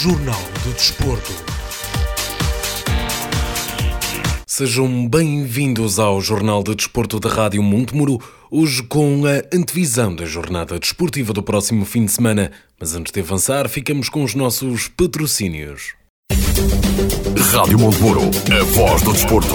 Jornal do Desporto. Sejam bem-vindos ao Jornal de Desporto da Rádio Montemuro, hoje com a antevisão da jornada desportiva do próximo fim de semana. Mas antes de avançar, ficamos com os nossos patrocínios. Rádio Montemuro, a voz do desporto.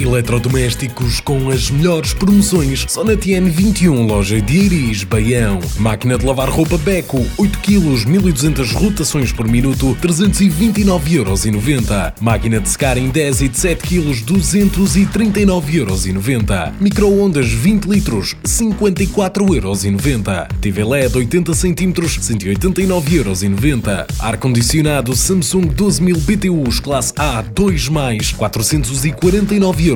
Eletrodomésticos com as melhores promoções só na TN21, loja de Iris, Baião. Máquina de lavar roupa Beco, 8 kg, 1200 rotações por minuto, 329,90€. Máquina de secar em 10 e de 7 kg, 239,90€. Micro-ondas 20 litros, 54,90€. TV LED 80 cm, 189,90€. Ar-condicionado Samsung 12000 BTUs classe A 2+, 449,90€.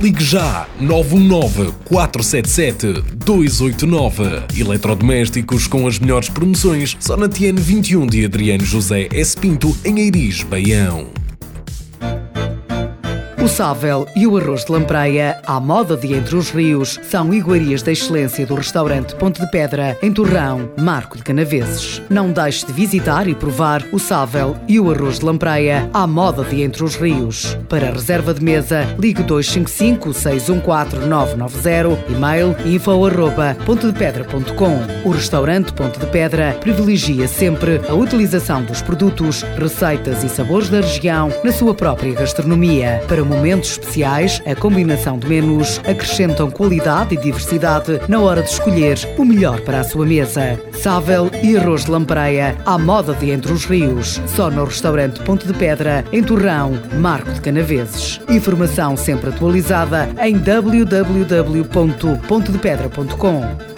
Ligue já 919 477 289. Eletrodomésticos com as melhores promoções só na TN 21 de Adriano José S. Pinto em Eiris, Baião. O sável e o arroz de lampreia, à moda de Entre os Rios, são iguarias da excelência do restaurante Ponte de Pedra, em Torrão, Marco de Canaveses. Não deixe de visitar e provar o sável e o arroz de lampreia, à moda de Entre os Rios. Para reserva de mesa, ligue 255 614 990, e-mail info arroba pontedepedra.com. O restaurante Ponte de Pedra privilegia sempre a utilização dos produtos, receitas e sabores da região na sua própria gastronomia. Para momentos especiais, a combinação de menus acrescentam qualidade e diversidade na hora de escolher o melhor para a sua mesa. Sável e arroz de lampreia, à moda de Entre os Rios. Só no restaurante Ponte de Pedra, em Torrão, Marco de Canaveses. Informação sempre atualizada em www.pontedepedra.com.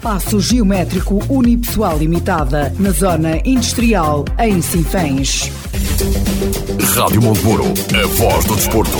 Passo Geométrico Unipessoal Limitada, na Zona Industrial, em Sinfãs. Rádio Montemuro, a voz do desporto.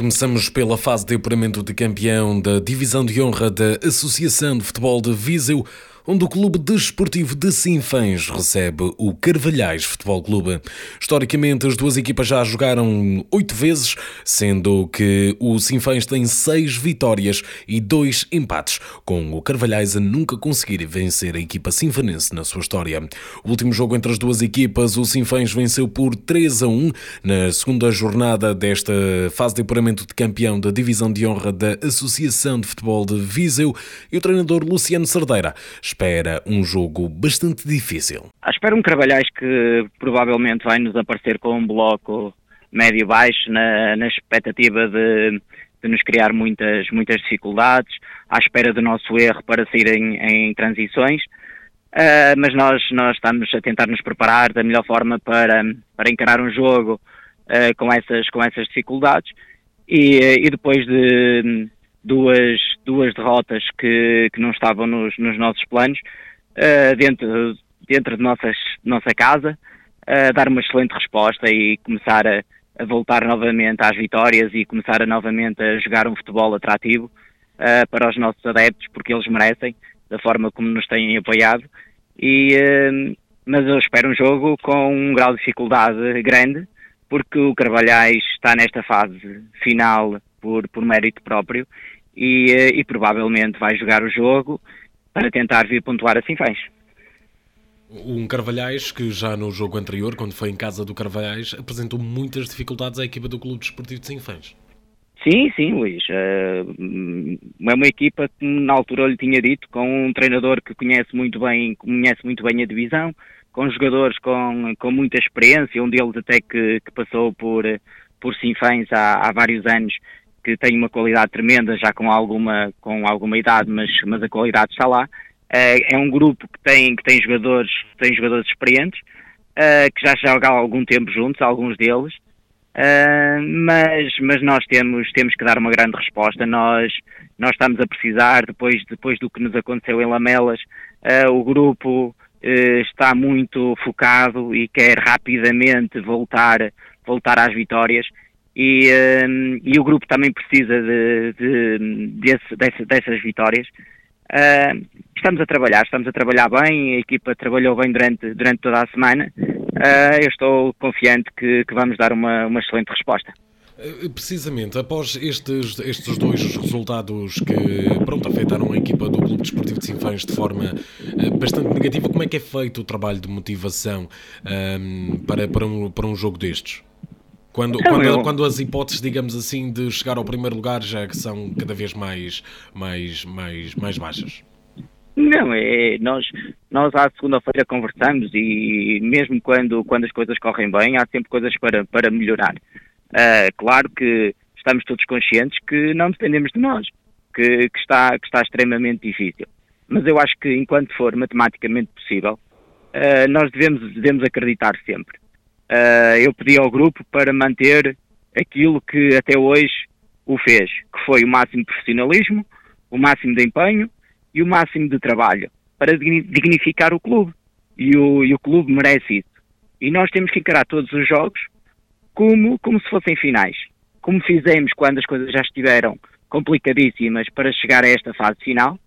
Começamos pela fase de apuramento de campeão da Divisão de Honra da Associação de Futebol de Viseu, onde o Clube Desportivo de Sinfãs recebe o Carvalhais Futebol Clube. Historicamente, as duas equipas já jogaram oito vezes, sendo que o Sinfãs tem seis vitórias e dois empates, com o Carvalhais a nunca conseguir vencer a equipa sinfanense na sua história. O último jogo entre as duas equipas, o Sinfãs venceu por 3 a 1 na segunda jornada desta fase de apuramento de campeão da Divisão de Honra da Associação de Futebol de Viseu e o treinador Luciano Cerdeira espera um jogo bastante difícil. Espero um Carvalhais que provavelmente vai nos aparecer com um bloco médio-baixo na, na expectativa de, de, nos criar muitas, muitas dificuldades, à espera do nosso erro para sair em, em transições. Uh, mas nós, nós estamos a tentar nos preparar da melhor forma para, para encarar um jogo uh, com, essas, com essas dificuldades e, e depois de duas, duas derrotas que, que não estavam nos, nos nossos planos, uh, dentro, dentro de nossas, nossa casa, uh, dar uma excelente resposta e começar a, a, voltar novamente às vitórias e começar a, novamente a jogar um futebol atrativo uh, para os nossos adeptos, porque eles merecem, da forma como nos têm apoiado. E, mas eu espero um jogo com um grau de dificuldade grande, porque o Carvalhais está nesta fase final por, por mérito próprio e, eh, e, provavelmente vai jogar o jogo para tentar vir pontuar a Sinfãs. Um Carvalhais que já no jogo anterior, quando foi em casa do Carvalhais, apresentou muitas dificuldades à equipa do Clube Desportivo de Sinfãs. Sim, sim, Luís. Uh, é uma equipa que na altura eu lhe tinha dito, com um treinador que conhece muito bem, conhece muito bem a divisão, com jogadores com, com muita experiência, um deles até que, que passou por, por Sinfãs há, há vários anos, que tem uma qualidade tremenda, já com alguma, com alguma idade, mas, mas a qualidade está lá. Uh, é um grupo que tem, que tem jogadores, tem jogadores experientes, uh, que já jogam há algum tempo juntos, alguns deles, uh, mas, mas nós temos, temos que dar uma grande resposta. Nós, nós estamos a precisar, depois, depois do que nos aconteceu em Lamelas, o grupo está muito focado e quer rapidamente voltar, voltar às vitórias e, um, e o grupo também precisa de, de, desse, desse, dessas vitórias. Uh, estamos a trabalhar, estamos a trabalhar bem, a equipa trabalhou bem durante, durante toda a semana. Uh, eu estou confiante que, que vamos dar uma, uma excelente resposta. Eh, precisamente, após estes, estes dois resultados que pronto, afetaram a equipa do Clube Desportivo de Sinfãs de forma uh, bastante negativa, como é que é feito o trabalho de motivação um, para, para, um, para um jogo destes? Quando, quando, quando, as hipóteses, digamos assim, de chegar ao primeiro lugar já que são cada vez mais, mais, mais, mais baixas? Não, é, nós, nós à segunda-feira conversamos e mesmo quando, quando as coisas correm bem, há sempre coisas para, para melhorar. Uh, claro que estamos todos conscientes que não dependemos de nós, que, que, está, que está extremamente difícil. Mas eu acho que enquanto for matematicamente possível, uh, nós devemos, devemos acreditar sempre uh, eu pedi ao grupo para manter aquilo que até hoje o fez, que foi o máximo profissionalismo, o máximo de empenho e o máximo de trabalho para dignificar o clube. E o, e o clube merece isso. E nós temos que encarar todos os jogos como, como se fossem finais. Como fizemos quando as coisas já estiveram complicadíssimas para chegar a esta fase final.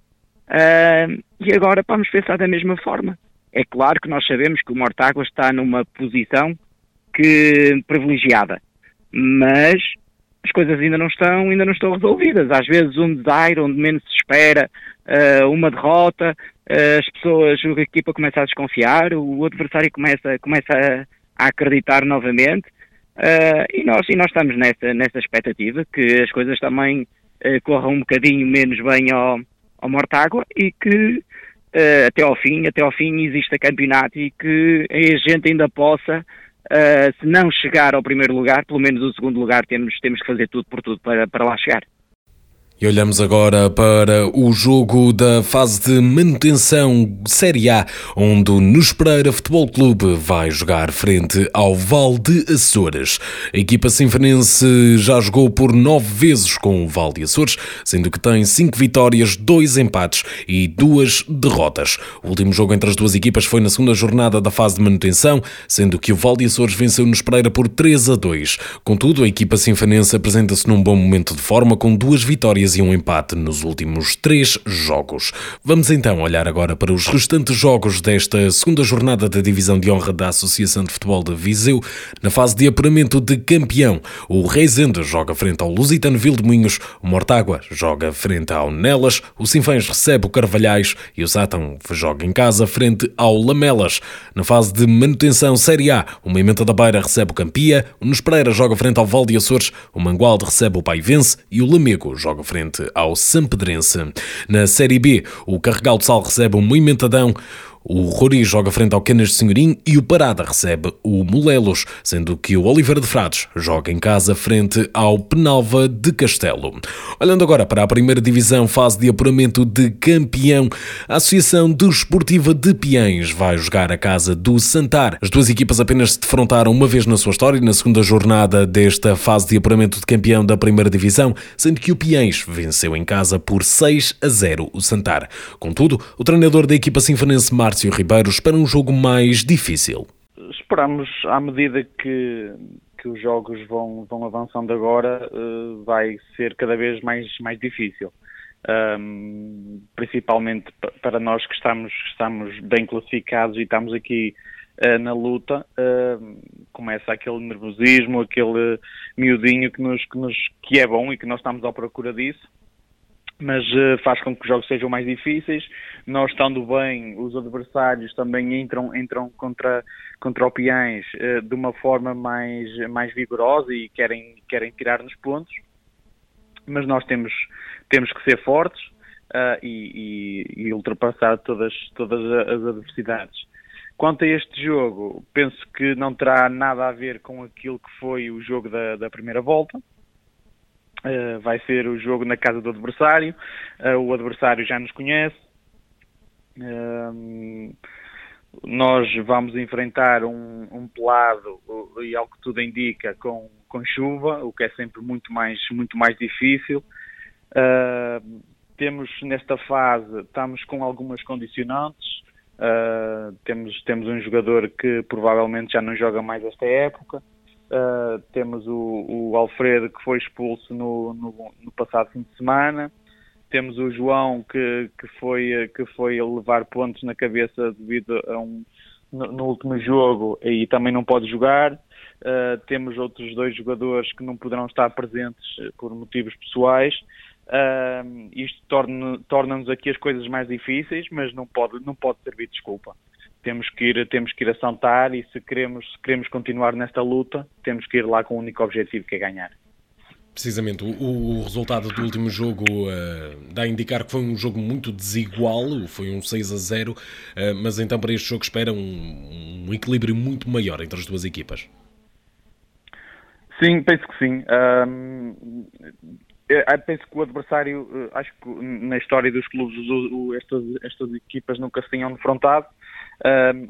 Uh, e agora vamos pensar da mesma forma. É claro que nós sabemos que o Mortágua está numa posição que privilegiada. Mas as coisas ainda não estão, ainda não estão resolvidas. Às vezes um desaire onde menos se espera, uh, uma derrota, uh, as pessoas, a equipa começa a desconfiar, o adversário começa, começa a, acreditar novamente. Uh, e, nós, e nós estamos nessa, nessa expectativa que as coisas também corram um bocadinho menos bem ao, ao Mortágua e que até ao fim, até ao fim exista campeonato e que a gente ainda possa Uh, se não chegar ao primeiro lugar, pelo menos o segundo lugar, temos, temos que fazer tudo por tudo para, para lá chegar. E olhamos agora para o jogo da fase de manutenção Série A, onde o Nos Pereira Futebol Clube vai jogar frente ao Val de Açores. A equipa sinfonense já jogou por nove vezes com o Val de Açores, sendo que tem cinco vitórias, dois empates e duas derrotas. O último jogo entre as duas equipas foi na segunda jornada da fase de manutenção, sendo que o Val de Açores venceu Nos Pereira por 3 a 2. Contudo, a equipa sinfonense apresenta-se num bom momento de forma com duas vitórias vitórias e um empate nos últimos três jogos. Vamos então olhar agora para os restantes jogos desta segunda jornada da Divisão de Honra da Associação de Futebol de Viseu. Na fase de apuramento de campeão, o Reisende joga frente ao Lusitano Moinhos, o Mortágua joga frente ao Nelas, o Sinfãs recebe o Carvalhais e o Sátão joga em casa frente ao Lamelas. Na fase de manutenção Série A, o Moimenta da Beira recebe o Campia, o Nespreira joga frente ao Val de Açores, o Mangualde recebe o Paivense e o Lamego joga frente frente ao Sampedrense. Na Série B, o Carregal de Sal recebe um Moimentadão, o Rori joga frente ao Canas de Senhorim e o Parada recebe o Molelos, sendo que o Oliveira de Frades joga em casa frente ao Penalva de Castelo. Olhando agora para a primeira divisão, fase de apuramento de campeão, a Associação Desportiva de Piães vai jogar a casa do Santar. As duas equipas apenas se defrontaram uma vez na sua história, na segunda jornada desta fase de apuramento de campeão da primeira divisão, sendo que o Piães venceu em casa por 6 a 0 o Santar. Contudo, o treinador da equipa sinfonense Mar Márcio Ribeiro espera um jogo mais difícil. Esperamos, à medida que, que os jogos vão, vão avançando agora, uh, vai ser cada vez mais, mais difícil. Um, principalmente para nós que estamos, estamos bem classificados e estamos aqui uh, na luta, uh, começa aquele nervosismo, aquele miudinho que, nos, que, nos, que é bom e que nós estamos à procura disso mas uh, faz com que os jogos sejam mais difíceis. Nós estando bem, os adversários também entram, entram contra, contra o Piães uh, de uma forma mais, mais vigorosa e querem, querem tirar-nos pontos. Mas nós temos, temos que ser fortes uh, e, e, e, ultrapassar todas, todas as adversidades. Quanto a este jogo, penso que não terá nada a ver com aquilo que foi o jogo da, da primeira volta. Uh, vai ser o jogo na casa do adversário. Uh, o adversário já nos conhece. Uh, nós vamos enfrentar um, um pelado e ao que tudo indica com, com chuva, o que é sempre muito mais, muito mais difícil. Temos nesta fase, estamos com algumas condicionantes. Temos, temos um jogador que provavelmente já não joga mais esta época. Uh, temos o, o, Alfredo que foi expulso no, no, no, passado fim de semana. Temos o João que, que, foi, que foi levar pontos na cabeça devido a um. No, no último jogo e também não pode jogar. Uh, temos outros dois jogadores que não poderão estar presentes por motivos pessoais. Uh, isto torna-nos torna aqui as coisas mais difíceis, mas não pode, não pode servir de desculpa. Temos que ir, temos que ir a Santar e se queremos, se queremos continuar nesta luta, temos que ir lá com o único objetivo que é ganhar. Precisamente, o, o resultado do último jogo uh, dá a indicar que foi um jogo muito desigual, foi um 6 a 0, uh, mas então para este jogo espera um, um equilíbrio muito maior entre as duas equipas. Sim, penso que sim. Um, penso que o adversário, eh, acho que na história dos clubes estas, estas equipas nunca se tinham defrontado.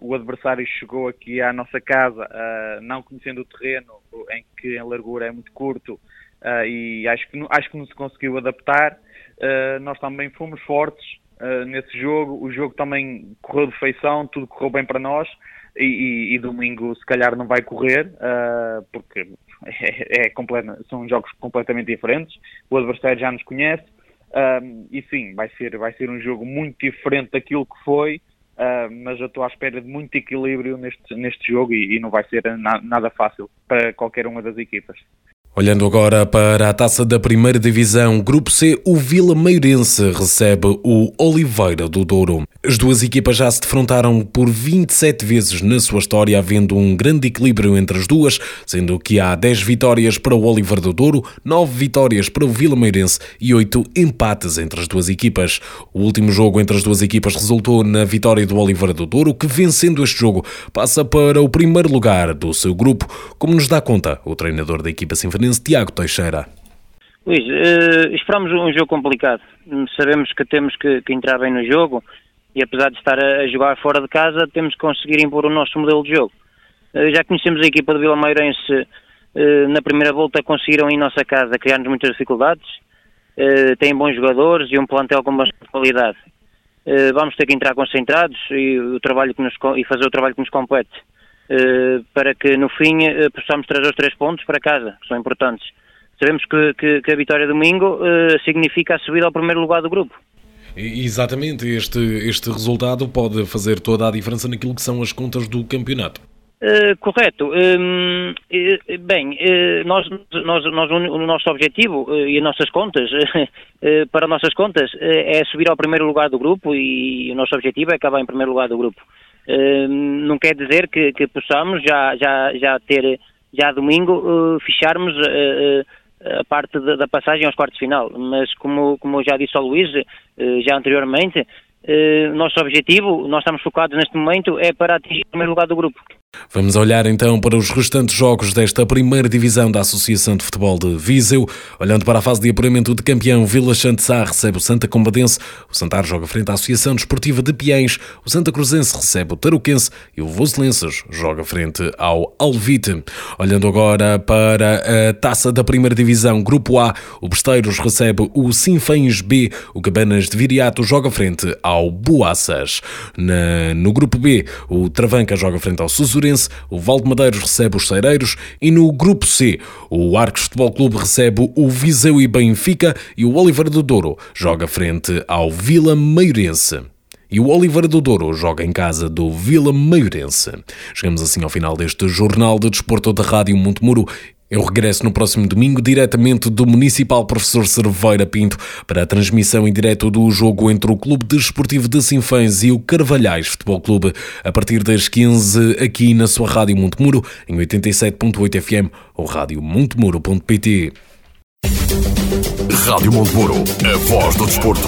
O adversário chegou aqui à nossa casa, uh, não conhecendo o terreno, em que em largura é muito curto, uh, e acho que, acho que não se conseguiu adaptar. Uh, nós também fomos fortes nesse jogo, o jogo também correu de feição, tudo correu bem para nós, e, e, e domingo se calhar não vai correr, porque é, é são jogos completamente diferentes, o adversário já nos conhece, e sim, vai ser, vai ser um jogo muito diferente daquilo que foi, uh, mas eu estou à espera de muito equilíbrio neste, neste jogo e, e não vai ser na, nada fácil para qualquer uma das equipas. Olhando agora para a taça da primeira divisão, Grupo C, o Vila Meirense recebe o Oliveira do Douro. As duas equipas já se defrontaram por 27 vezes na sua história, havendo um grande equilíbrio entre as duas, sendo que há 10 vitórias para o Oliveira do Douro, 9 vitórias para o Vila Meirense e 8 empates entre as duas equipas. O último jogo entre as duas equipas resultou na vitória do Oliveira do Douro, que vencendo este jogo passa para o primeiro lugar do seu grupo, como nos dá conta o treinador da equipa sinfonista Tiago Teixeira. Luís, uh, esperamos um jogo complicado. Sabemos que temos que, que, entrar bem no jogo e apesar de estar a, a, jogar fora de casa, temos que conseguir impor o nosso modelo de jogo. Uh, já conhecemos a equipa de Vila Meirense, uh, na primeira volta conseguiram em nossa casa criar-nos muitas dificuldades, têm bons jogadores e um plantel com bastante qualidade. vamos ter que entrar concentrados e, o trabalho que nos, e fazer o trabalho que nos compete. Eh, para que no fim eh, possamos trazer os três pontos para casa, que são importantes. Sabemos que, que, que a vitória domingo uh, significa a subida ao primeiro lugar do grupo. Exatamente, este, este resultado pode fazer toda a diferença naquilo que são as contas do campeonato. Uh, correto. Uh, uh, bem, nós, nós, nós, o nosso objetivo e as nossas contas, para nossas contas, é subir ao primeiro lugar do grupo e o nosso objetivo é acabar em primeiro lugar do grupo. Ehm, não quer dizer que, que possamos já, já, já ter, já domingo, uh, ficharmos uh, a parte da, passagem aos quartos de final, mas como, como eu já disse ao Luís, já anteriormente, nosso objetivo, nós estamos focados neste momento, é para atingir o primeiro lugar do grupo. Vamos olhar então para os restantes jogos desta primeira divisão da Associação de Futebol de Viseu. Olhando para a fase de apuramento de campeão, Vila Santissá recebe o Santa Combadense, o Santar joga frente à Associação Desportiva de Piens, o Santa Cruzense recebe o Taruquense e o Voselenses joga frente ao Alvite. Olhando agora para a taça da primeira divisão, Grupo A, o Besteiros recebe o Sinfães B, o Cabanas de Viriato joga frente ao Boaças. Na, no Grupo B, o Travanca joga frente ao Susuri o Valde Madeiros recebe os Cereiros e no Grupo C, o Arcos Futebol Clube recebe o Viseu e Benfica e o Oliveira do Douro joga frente ao Vila Meirense. E o Oliveira do Douro joga em casa do Vila Meirense. Chegamos assim ao final deste Jornal de Desporto da Rádio Montemuro. Eu regresso no próximo domingo diretamente do Municipal Professor Cerveira Pinto para a transmissão em direto do jogo entre o Clube Desportivo de Sinfãs e o Carvalhais Futebol Clube a partir das 15 aqui na sua Rádio Montemuro em 87.8 FM ou radiomontemuro.pt. Rádio Montemuro, a voz do desporto.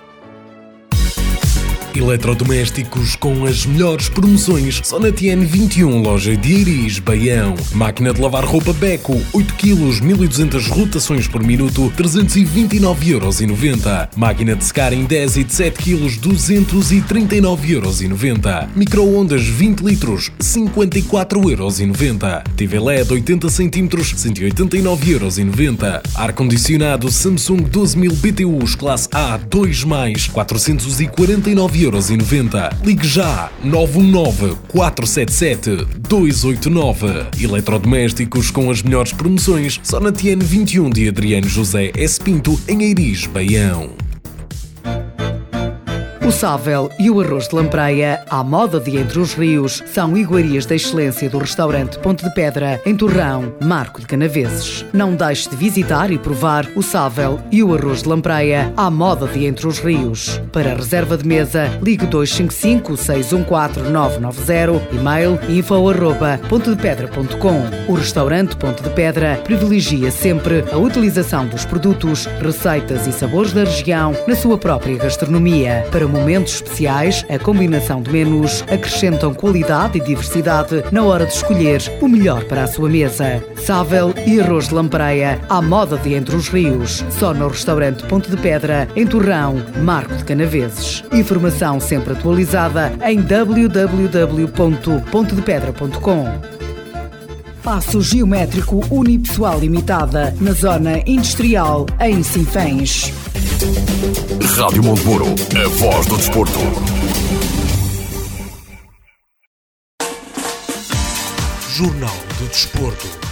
Eletrodomésticos com as melhores promoções só na TN21, loja de Iris, Baião. Máquina de lavar roupa Beco, 8 kg, 1200 rotações por minuto, 329,90€. Máquina de secar em 10 e de 7 kg, 239,90€. Micro-ondas 20 litros, 54,90€. TV LED 80 cm, 189,90€. Ar-condicionado Samsung 12000 BTUs classe A 2+, 449 90. Ligue já 919 477 289. Eletrodomésticos com as melhores promoções só na TN 21 de Adriano José S. Pinto em Eiris, Baião. O sável e o arroz de lampreia, à moda de Entre os Rios, são iguarias da excelência do restaurante Ponte de Pedra, em Torrão, Marco de Canaveses. Não deixe de visitar e provar o sável e o arroz de lampreia, à moda de Entre os Rios. Para reserva de mesa, ligue 255 614 990, e-mail info arroba pontedepedra.com. O restaurante Ponte de Pedra privilegia sempre a utilização dos produtos, receitas e sabores da região na sua própria gastronomia. Para momentos especiais, a combinação de menus acrescentam qualidade e diversidade na hora de escolher o melhor para a sua mesa. Sável e arroz de lampreia à moda de Entre os Rios. Só no restaurante Ponte de Pedra, em Torrão, Marco de Canaveses. Informação sempre atualizada em www.pontedepedra.com. Passo Geométrico Unipessoal Limitada, na Zona Industrial, em Sinfãs. Rádio Monteburo, a voz do desporto. Jornal do Desporto.